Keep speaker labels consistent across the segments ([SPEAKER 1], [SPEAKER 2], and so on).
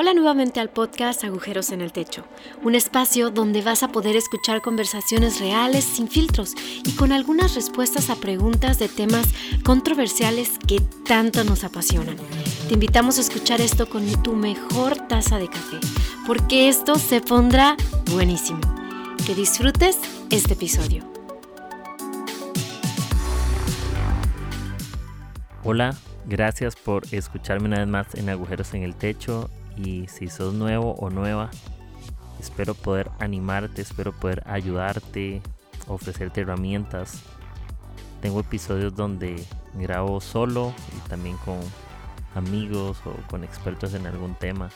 [SPEAKER 1] Hola nuevamente al podcast Agujeros en el Techo, un espacio donde vas a poder escuchar conversaciones reales, sin filtros y con algunas respuestas a preguntas de temas controversiales que tanto nos apasionan. Te invitamos a escuchar esto con tu mejor taza de café, porque esto se pondrá buenísimo. Que disfrutes este episodio.
[SPEAKER 2] Hola, gracias por escucharme una vez más en Agujeros en el Techo y si sos nuevo o nueva, espero poder animarte, espero poder ayudarte, ofrecerte herramientas. Tengo episodios donde grabo solo y también con amigos o con expertos en algún tema.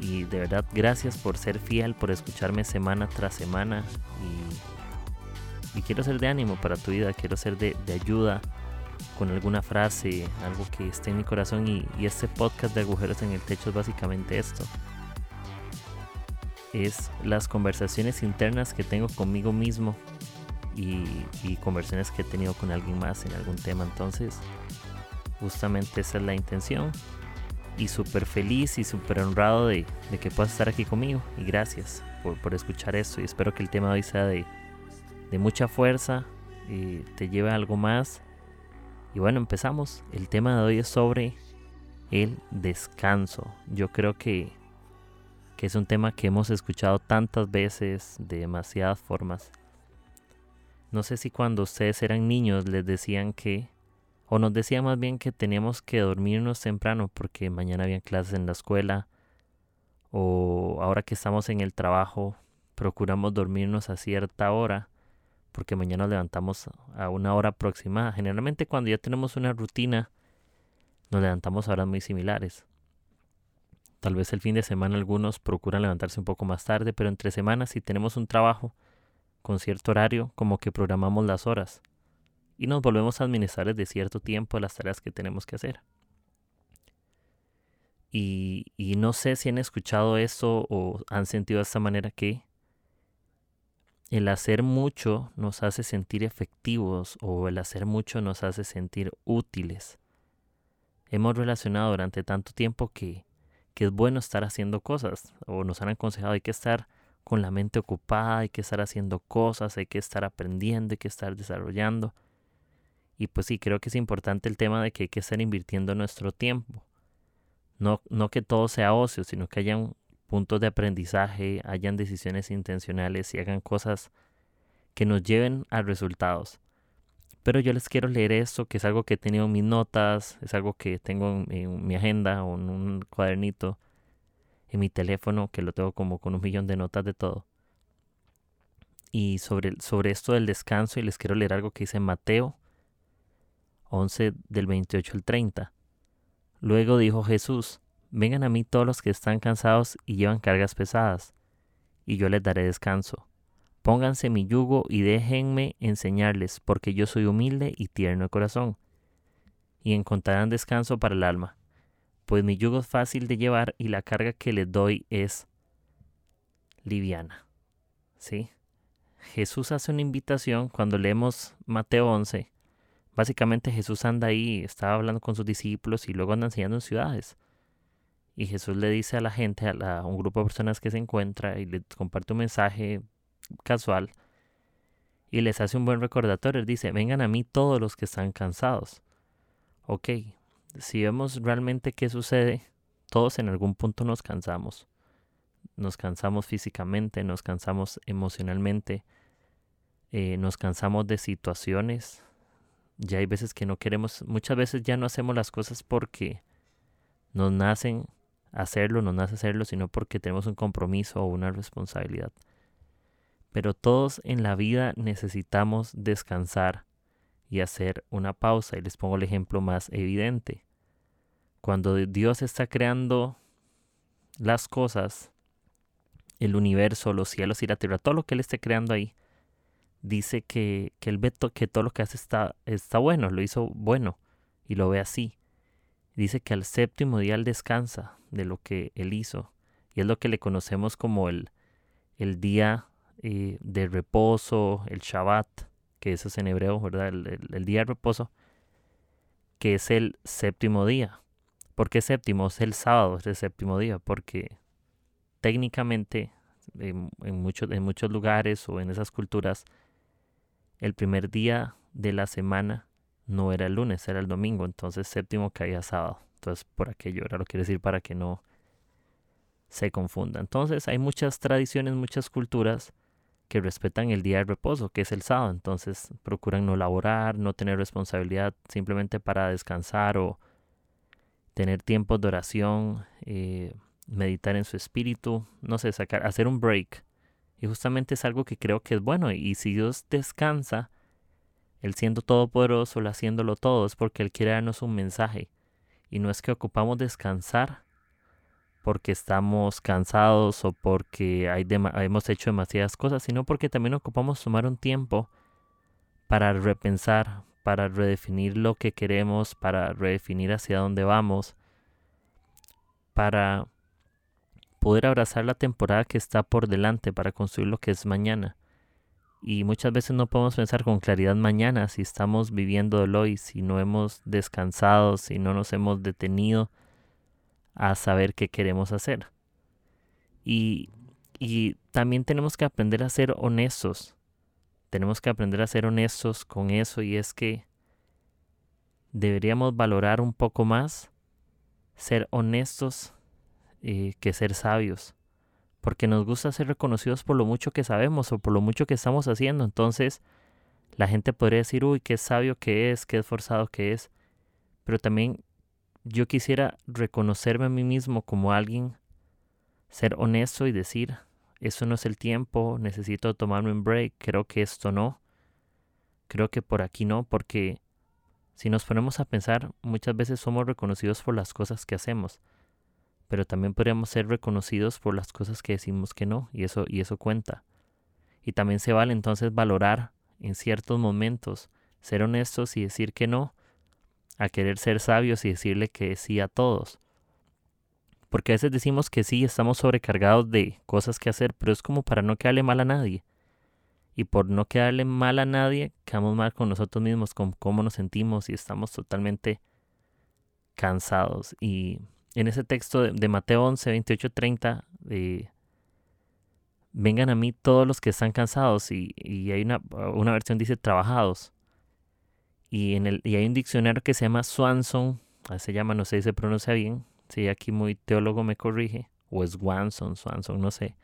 [SPEAKER 2] Y de verdad, gracias por ser fiel, por escucharme semana tras semana. Y, quiero ser de ánimo para tu vida, quiero ser de, ayuda con alguna frase, algo que esté en mi corazón y, este podcast de agujeros en el techo es básicamente esto. Es las conversaciones internas que tengo conmigo mismo y, conversaciones que he tenido con alguien más en algún tema. Entonces, justamente esa es la intención. Y súper feliz y súper honrado de, que puedas estar aquí conmigo. Y gracias por, escuchar esto. Y espero que el tema de hoy sea de, mucha fuerza, y te lleve a algo más y bueno, empezamos. El tema de hoy es sobre el descanso. Yo creo que, que es un tema que hemos escuchado tantas veces de demasiadas formas. No sé si cuando ustedes eran niños les decían que, o nos decían más bien que teníamos que dormirnos temprano porque mañana había clases en la escuela, o ahora que estamos en el trabajo procuramos dormirnos a cierta hora porque mañana nos levantamos a una hora aproximada. Generalmente cuando ya tenemos una rutina, nos levantamos a horas muy similares. Tal vez el fin de semana algunos procuran levantarse un poco más tarde, pero entre semanas si tenemos un trabajo con cierto horario, como que programamos las horas y nos volvemos a administrar desde cierto tiempo las tareas que tenemos que hacer. Y, y no sé si han escuchado esto o han sentido de esta manera que el hacer mucho nos hace sentir efectivos o el hacer mucho nos hace sentir útiles. Hemos relacionado durante tanto tiempo que, que es bueno estar haciendo cosas o nos han aconsejado hay que estar con la mente ocupada, hay que estar haciendo cosas, hay que estar aprendiendo, hay que estar desarrollando. Y pues sí, creo que es importante el tema de que hay que estar invirtiendo nuestro tiempo. No, no que todo sea ocio, sino que haya un, puntos de aprendizaje, hayan decisiones intencionales y hagan cosas que nos lleven a resultados. Pero yo les quiero leer esto, que es algo que he tenido en mis notas, es algo que tengo en, mi agenda o en un cuadernito, en mi teléfono, que lo tengo como con un millón de notas de todo. Y sobre, sobre esto del descanso, y les quiero leer algo que dice Mateo 11 del 28 al 30. Luego dijo Jesús, Vengan a mí todos los que están cansados y llevan cargas pesadas, y yo les daré descanso. Pónganse mi yugo y déjenme enseñarles, porque yo soy humilde y tierno de corazón, y encontrarán descanso para el alma, pues mi yugo es fácil de llevar y la carga que les doy es liviana. ¿Sí? Jesús hace una invitación cuando leemos Mateo 11. Básicamente Jesús anda ahí, estaba hablando con sus discípulos y luego anda enseñando en ciudades. Y Jesús le dice a la gente, a, un grupo de personas que se encuentra y le comparte un mensaje casual y les hace un buen recordatorio. Dice, vengan a mí todos los que están cansados. Ok, si vemos realmente qué sucede, todos en algún punto nos cansamos. Nos cansamos físicamente, nos cansamos emocionalmente, eh, nos cansamos de situaciones. Ya hay veces que no queremos, muchas veces ya no hacemos las cosas porque nos nacen hacerlo, no nace hacerlo, sino porque tenemos un compromiso o una responsabilidad. Pero todos en la vida necesitamos descansar y hacer una pausa. Y les pongo el ejemplo más evidente. Cuando Dios está creando las cosas, el universo, los cielos y la tierra, todo lo que Él esté creando ahí, dice que, que Él ve que todo lo que hace está, está bueno, lo hizo bueno y lo ve así. Dice que al séptimo día Él descansa de lo que Él hizo. Y es lo que le conocemos como el, el día eh, de reposo, el Shabbat, que eso es en hebreo, ¿verdad? El, día de reposo, que es el séptimo día. ¿Por qué séptimo? Es el sábado, es el séptimo día, porque técnicamente en, en muchos lugares o en esas culturas, el primer día de la semana no era el lunes, era el domingo, entonces séptimo caía sábado. Entonces, por aquello era lo quiero decir para que no se confunda. Entonces, hay muchas tradiciones, muchas culturas que respetan el día de reposo, que es el sábado. Entonces, procuran no laborar, no tener responsabilidad simplemente para descansar o tener tiempos de oración, eh, meditar en su espíritu, no sé, sacar, hacer un break. Y justamente es algo que creo que es bueno. Y si Dios descansa, Él siendo todopoderoso, Él haciéndolo todo, es porque Él quiere darnos un mensaje. Y no es que ocupamos descansar porque estamos cansados o porque hay hemos hecho demasiadas cosas, sino porque también ocupamos tomar un tiempo para repensar, para redefinir lo que queremos, para redefinir hacia dónde vamos, para poder abrazar la temporada que está por delante, para construir lo que es mañana. Y muchas veces no podemos pensar con claridad mañana si estamos viviendo hoy, si no hemos descansado, si no nos hemos detenido a saber qué queremos hacer. Y, y también tenemos que aprender a ser honestos. Tenemos que aprender a ser honestos con eso y es que deberíamos valorar un poco más ser honestos eh, que ser sabios porque nos gusta ser reconocidos por lo mucho que sabemos o por lo mucho que estamos haciendo. Entonces, la gente podría decir, uy, qué sabio que es, qué esforzado que es. Pero también yo quisiera reconocerme a mí mismo como alguien, ser honesto y decir, eso no es el tiempo, necesito tomarme un break, creo que esto no, creo que por aquí no, porque si nos ponemos a pensar, muchas veces somos reconocidos por las cosas que hacemos pero también podríamos ser reconocidos por las cosas que decimos que no, y eso, y eso cuenta. Y también se vale entonces valorar en ciertos momentos, ser honestos y decir que no, a querer ser sabios y decirle que sí a todos. Porque a veces decimos que sí, estamos sobrecargados de cosas que hacer, pero es como para no quedarle mal a nadie. Y por no quedarle mal a nadie, quedamos mal con nosotros mismos, con cómo nos sentimos y estamos totalmente cansados. Y en ese texto de, Mateo 11, 28, 30, vengan a mí todos los que están cansados y, hay una, una, versión dice trabajados. Y, en el, y hay un diccionario que se llama Swanson, se llama, no sé si se pronuncia bien, si aquí muy teólogo me corrige, o es Swanson, Swanson, no sé,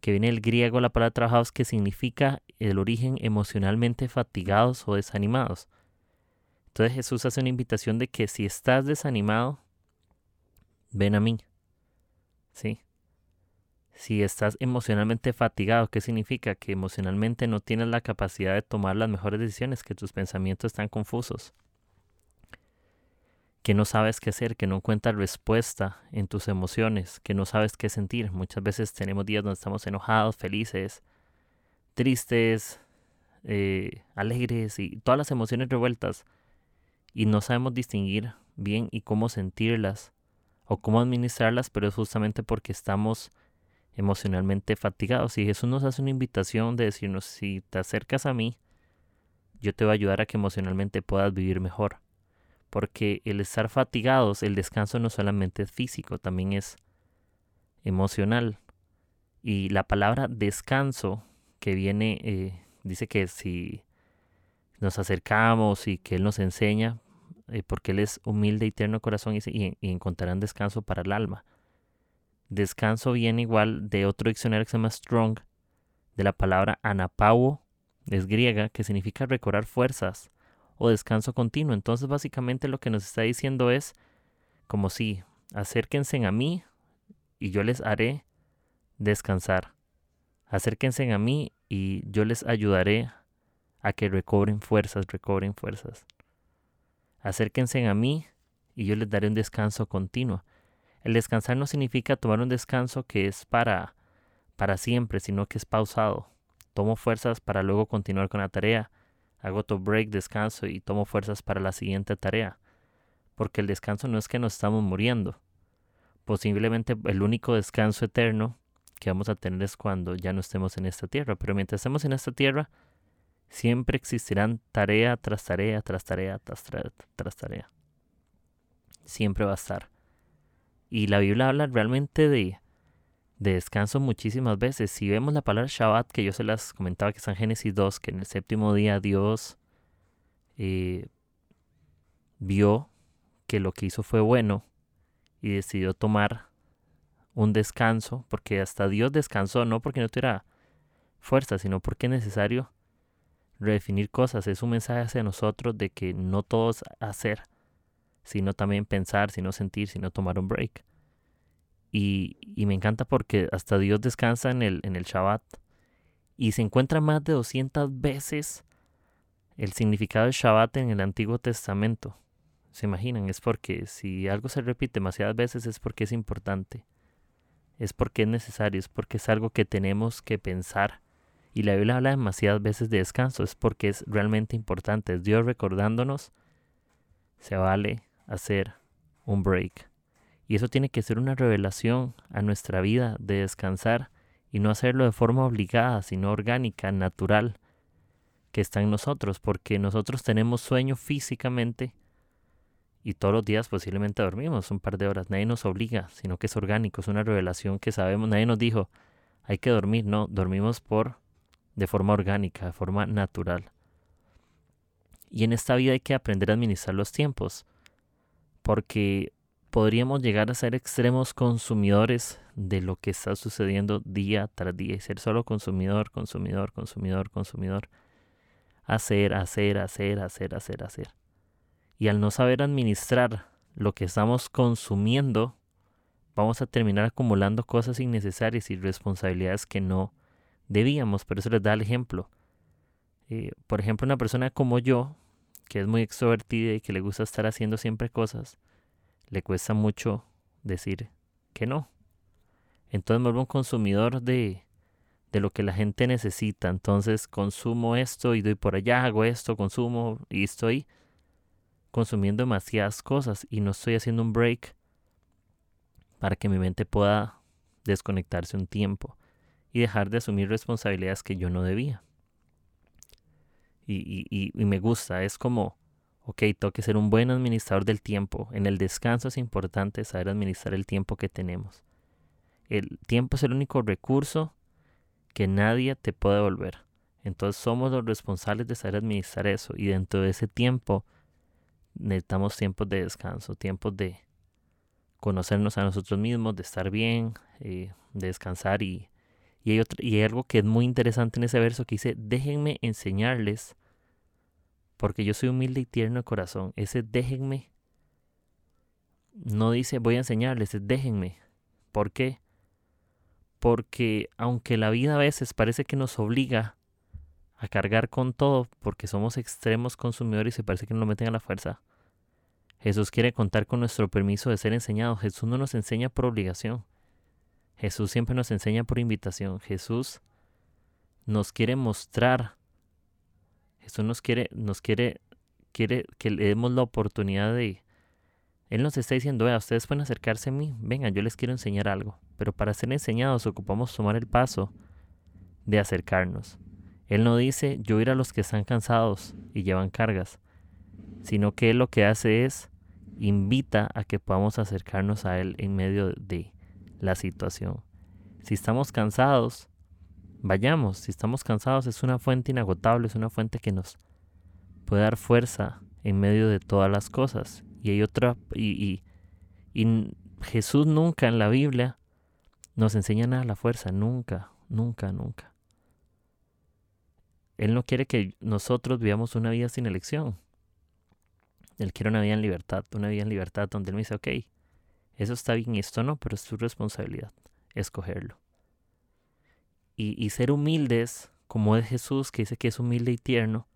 [SPEAKER 2] que viene el griego la palabra trabajados que significa el origen emocionalmente fatigados o desanimados. Entonces Jesús hace una invitación de que si estás desanimado, ven a mí. ¿Sí? Si estás emocionalmente fatigado, ¿qué significa? Que emocionalmente no tienes la capacidad de tomar las mejores decisiones, que tus pensamientos están confusos, que no sabes qué hacer, que no encuentras respuesta en tus emociones, que no sabes qué sentir. Muchas veces tenemos días donde estamos enojados, felices, tristes, eh, alegres y todas las emociones revueltas y no sabemos distinguir bien y cómo sentirlas o cómo administrarlas, pero es justamente porque estamos emocionalmente fatigados. Y Jesús nos hace una invitación de decirnos, si te acercas a mí, yo te voy a ayudar a que emocionalmente puedas vivir mejor. Porque el estar fatigados, el descanso no solamente es físico, también es emocional. Y la palabra descanso, que viene, eh, dice que si nos acercamos y que Él nos enseña, eh, porque Él es humilde y tierno corazón y, encontrarán descanso para el alma. Descanso viene igual de otro diccionario que se llama Strong, de la palabra anapauo, es griega, que significa recobrar fuerzas o descanso continuo. Entonces básicamente lo que nos está diciendo es como si acérquense a mí y yo les haré descansar. Acérquense a mí y yo les ayudaré a que recobren fuerzas, recobren fuerzas. Acérquense a mí y yo les daré un descanso continuo. El descansar no significa tomar un descanso que es para para siempre, sino que es pausado. Tomo fuerzas para luego continuar con la tarea. Hago otro break, descanso y tomo fuerzas para la siguiente tarea. Porque el descanso no es que nos estamos muriendo. Posiblemente el único descanso eterno que vamos a tener es cuando ya no estemos en esta tierra. Pero mientras estemos en esta tierra, Siempre existirán tarea tras tarea, tras tarea, tras, tarea, tras tarea. siempre va a estar. Y la Biblia habla realmente de, de descanso muchísimas veces. Si vemos la palabra Shabbat, que yo se las comentaba que está en Génesis 2, que en el séptimo día Dios eh, vio que lo que hizo fue bueno y decidió tomar un descanso, porque hasta Dios descansó, no porque no tuviera fuerza, sino porque es necesario redefinir cosas. Es un mensaje hacia nosotros de que no todo es hacer, sino también pensar, sino sentir, sino tomar un break. Y, y, me encanta porque hasta Dios descansa en el, en el Shabbat. Y se encuentra más de 200 veces el significado del Shabbat en el Antiguo Testamento. ¿Se imaginan? Es porque si algo se repite demasiadas veces es porque es importante. Es porque es necesario, es porque es algo que tenemos que pensar. Y la Biblia habla demasiadas veces de descanso, es porque es realmente importante. Es Dios recordándonos, se vale hacer un break. Y eso tiene que ser una revelación a nuestra vida de descansar y no hacerlo de forma obligada, sino orgánica, natural, que está en nosotros, porque nosotros tenemos sueño físicamente y todos los días posiblemente dormimos un par de horas. Nadie nos obliga, sino que es orgánico, es una revelación que sabemos. Nadie nos dijo, hay que dormir, no, dormimos por de forma orgánica, de forma natural. Y en esta vida hay que aprender a administrar los tiempos, porque podríamos llegar a ser extremos consumidores de lo que está sucediendo día tras día y ser solo consumidor, consumidor, consumidor, consumidor. Hacer, hacer, hacer, hacer, hacer, hacer. Y al no saber administrar lo que estamos consumiendo, vamos a terminar acumulando cosas innecesarias y responsabilidades que no debíamos. Pero eso les da el ejemplo. Eh, por ejemplo, una persona como yo, que es muy extrovertida y que le gusta estar haciendo siempre cosas, le cuesta mucho decir que no. Entonces me vuelvo un consumidor de, de lo que la gente necesita. Entonces consumo esto y doy por allá, hago esto, consumo y estoy consumiendo demasiadas cosas y no estoy haciendo un break para que mi mente pueda desconectarse un tiempo y dejar de asumir responsabilidades que yo no debía. Y, y, y, me gusta, es como, ok, tengo que ser un buen administrador del tiempo. En el descanso es importante saber administrar el tiempo que tenemos. El tiempo es el único recurso que nadie te puede devolver. Entonces somos los responsables de saber administrar eso y dentro de ese tiempo necesitamos tiempos de descanso, tiempos de conocernos a nosotros mismos, de estar bien, eh, de descansar y, y, hay y hay algo que es muy interesante en ese verso que dice, déjenme enseñarles, porque yo soy humilde y tierno de corazón. Ese déjenme no dice voy a enseñarles, es déjenme. ¿Por qué? Porque aunque la vida a veces parece que nos obliga a cargar con todo porque somos extremos consumidores y parece que nos meten a la fuerza. Jesús quiere contar con nuestro permiso de ser enseñado. Jesús no nos enseña por obligación. Jesús siempre nos enseña por invitación. Jesús nos quiere mostrar. Jesús nos quiere, nos quiere, quiere que le demos la oportunidad de. Él nos está diciendo, vea, ustedes pueden acercarse a mí. Vengan, yo les quiero enseñar algo. Pero para ser enseñados ocupamos tomar el paso de acercarnos. Él no dice yo ir a los que están cansados y llevan cargas, sino que Él lo que hace es invita a que podamos acercarnos a Él en medio de la situación. Si estamos cansados, vayamos. Si estamos cansados es una fuente inagotable, es una fuente que nos puede dar fuerza en medio de todas las cosas. Y hay otra, y, y Jesús nunca en la Biblia nos enseña nada a la fuerza, nunca, nunca, nunca. Él no quiere que nosotros vivamos una vida sin elección. Él quiere una vida en libertad, una vida en libertad donde Él me dice, ok, eso está bien y esto no, pero es tu responsabilidad escogerlo. Y, y ser humildes, como es Jesús, que dice que es humilde y tierno,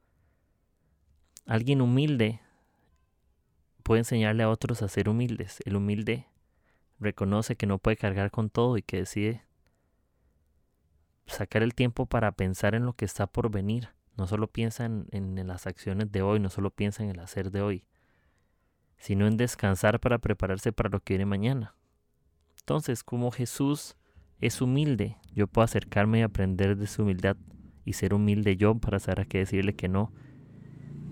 [SPEAKER 2] alguien humilde puede enseñarle a otros a ser humildes. El humilde reconoce que no puede cargar con todo y que decide sacar el tiempo para pensar en lo que está por venir. No solo piensa en, las acciones de hoy, no solo piensa en el hacer de hoy, sino en descansar para prepararse para lo que viene mañana. Entonces, como Jesús es humilde, yo puedo acercarme y aprender de su humildad y ser humilde yo para saber a qué decirle que no,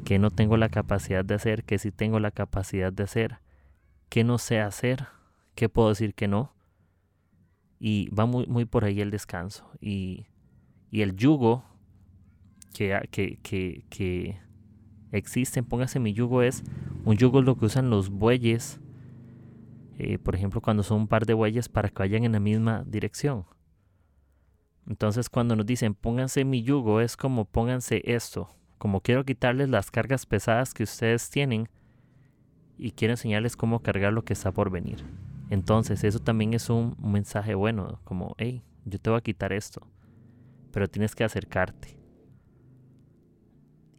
[SPEAKER 2] que no tengo la capacidad de hacer, que sí tengo la capacidad de hacer, qué no sé hacer, qué puedo decir que no. Y va muy, muy por ahí el descanso. Y, y el yugo que, que, que, que existe, póngase mi yugo, es un yugo es lo que usan los bueyes, eh, por ejemplo, cuando son un par de bueyes para que vayan en la misma dirección. Entonces, cuando nos dicen pónganse mi yugo, es como pónganse esto. Como quiero quitarles las cargas pesadas que ustedes tienen y quiero enseñarles cómo cargar lo que está por venir. Entonces, eso también es un, mensaje bueno, como, hey, yo te voy a quitar esto, pero tienes que acercarte.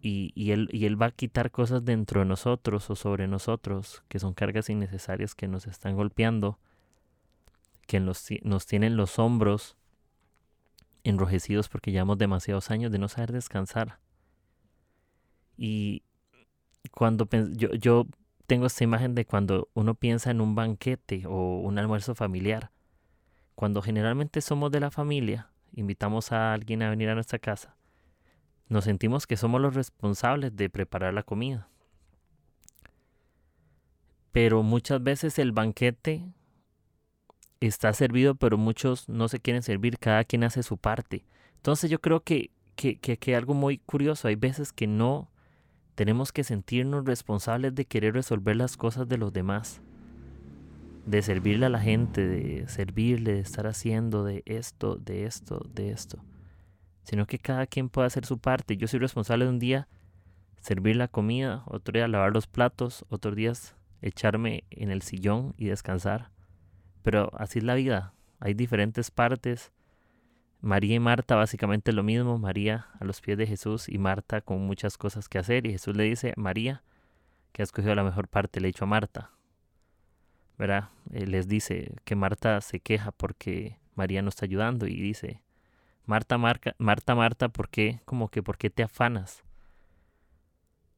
[SPEAKER 2] Y, y, él, y Él va a quitar cosas dentro de nosotros o sobre nosotros, que son cargas innecesarias que nos están golpeando, que nos, tienen los hombros enrojecidos porque llevamos demasiados años de no saber descansar. Y cuando yo, yo tengo esta imagen de cuando uno piensa en un banquete o un almuerzo familiar. Cuando generalmente somos de la familia, invitamos a alguien a venir a nuestra casa, nos sentimos que somos los responsables de preparar la comida. Pero muchas veces el banquete está servido, pero muchos no se quieren servir, cada quien hace su parte. Entonces yo creo que, que, que, que algo muy curioso, hay veces que no tenemos que sentirnos responsables de querer resolver las cosas de los demás, de servirle a la gente, de servirle, de estar haciendo de esto, de esto, de esto, sino que cada quien puede hacer su parte. Yo soy responsable de un día servir la comida, otro día lavar los platos, otros días echarme en el sillón y descansar. Pero así es la vida. Hay diferentes partes. María y Marta básicamente lo mismo. María a los pies de Jesús y Marta con muchas cosas que hacer. Y Jesús le dice, María, que ha escogido la mejor parte, le ha dicho a Marta. ¿Verdad? Él les dice que Marta se queja porque María no está ayudando y dice, Marta, Marta, Marta, Marta, ¿por qué? Como que, ¿por qué te afanas?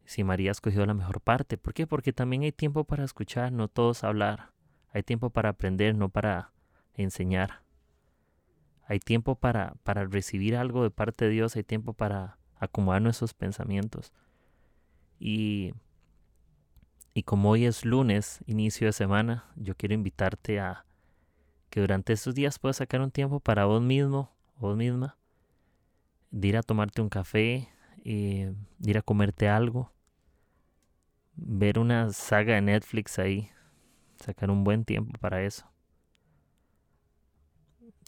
[SPEAKER 2] Si María ha escogido la mejor parte. ¿Por qué? Porque también hay tiempo para escuchar, no todos hablar. Hay tiempo para aprender, no para enseñar. Hay tiempo para, para recibir algo de parte de Dios, hay tiempo para acomodar nuestros pensamientos. Y, y como hoy es lunes, inicio de semana, yo quiero invitarte a que durante estos días puedas sacar un tiempo para vos mismo, vos misma, de ir a tomarte un café, eh, ir a comerte algo, ver una saga de Netflix ahí, sacar un buen tiempo para eso.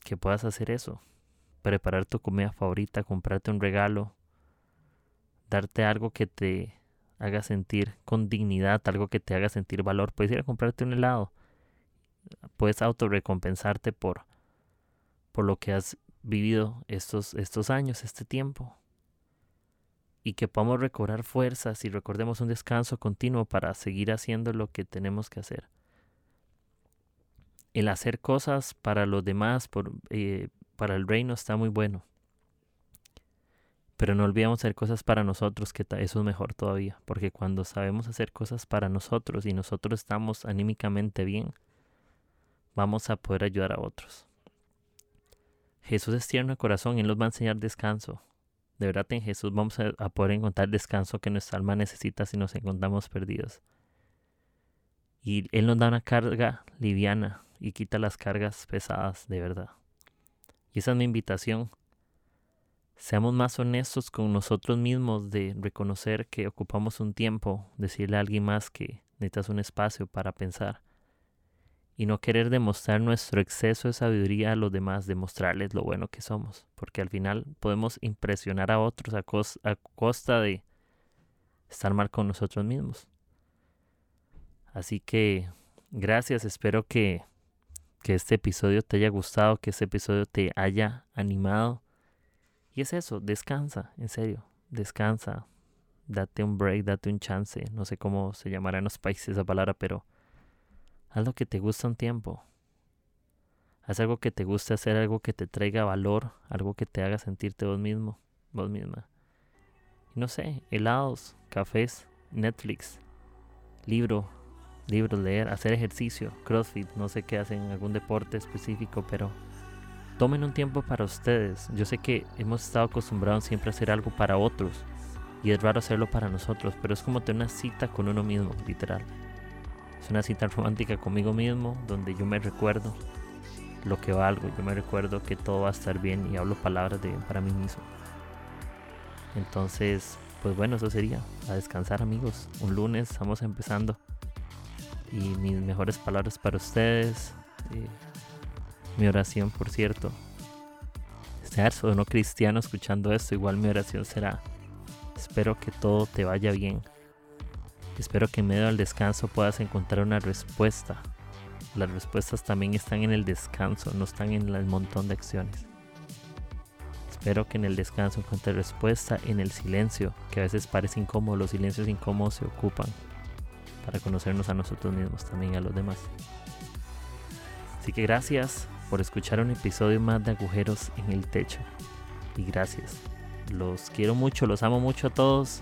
[SPEAKER 2] Que puedas hacer eso. Preparar tu comida favorita, comprarte un regalo, darte algo que te haga sentir con dignidad, algo que te haga sentir valor. Puedes ir a comprarte un helado. Puedes autorrecompensarte por, por lo que has vivido estos, estos años, este tiempo. Y que podamos recobrar fuerzas y recordemos un descanso continuo para seguir haciendo lo que tenemos que hacer el hacer cosas para los demás, por, eh, para el reino está muy bueno. Pero no olvidemos hacer cosas para nosotros, que eso es mejor todavía, porque cuando sabemos hacer cosas para nosotros y nosotros estamos anímicamente bien, vamos a poder ayudar a otros. Jesús es tierno de corazón y Él nos va a enseñar descanso. De verdad en Jesús vamos a, poder encontrar descanso que nuestra alma necesita si nos encontramos perdidos. Y Él nos da una carga liviana, y quita las cargas pesadas de verdad. Y esa es mi invitación. Seamos más honestos con nosotros mismos de reconocer que ocupamos un tiempo, decirle a alguien más que necesitas un espacio para pensar y no querer demostrar nuestro exceso de sabiduría a los demás, demostrarles lo bueno que somos, porque al final podemos impresionar a otros a, costa de estar mal con nosotros mismos. Así que gracias, espero que que este episodio te haya gustado, que este episodio te haya animado. Y es eso, descansa, en serio, descansa, date un break, date un chance, no sé cómo se llamará en los países esa palabra, pero haz lo que te gusta un tiempo. Haz algo que te guste hacer, algo que te traiga valor, algo que te haga sentirte vos mismo, vos misma. no sé, helados, cafés, Netflix, libro, libros, leer, hacer ejercicio, CrossFit, no sé qué hacen, algún deporte específico, pero tomen un tiempo para ustedes. Yo sé que hemos estado acostumbrados siempre a hacer algo para otros y es raro hacerlo para nosotros, pero es como tener una cita con uno mismo, literal. Es una cita romántica conmigo mismo, donde yo me recuerdo lo que valgo, yo me recuerdo que todo va a estar bien y hablo palabras de bien para mí mismo. Entonces, pues bueno, eso sería. A descansar amigos. Un lunes estamos empezando. Y mis mejores palabras para ustedes. Eh, mi oración, por cierto. Seas o no cristiano escuchando esto, igual mi oración será. Espero que todo te vaya bien. Espero que en medio del descanso puedas encontrar una respuesta. Las respuestas también están en el descanso, no están en el montón de acciones. Espero que en el descanso encuentre respuesta en el silencio, que a veces parece incómodo, los silencios incómodos se ocupan para conocernos a nosotros mismos, también a los demás. Así que gracias por escuchar un episodio más de Agujeros en el Techo. Y gracias. Los quiero mucho, los amo mucho a todos.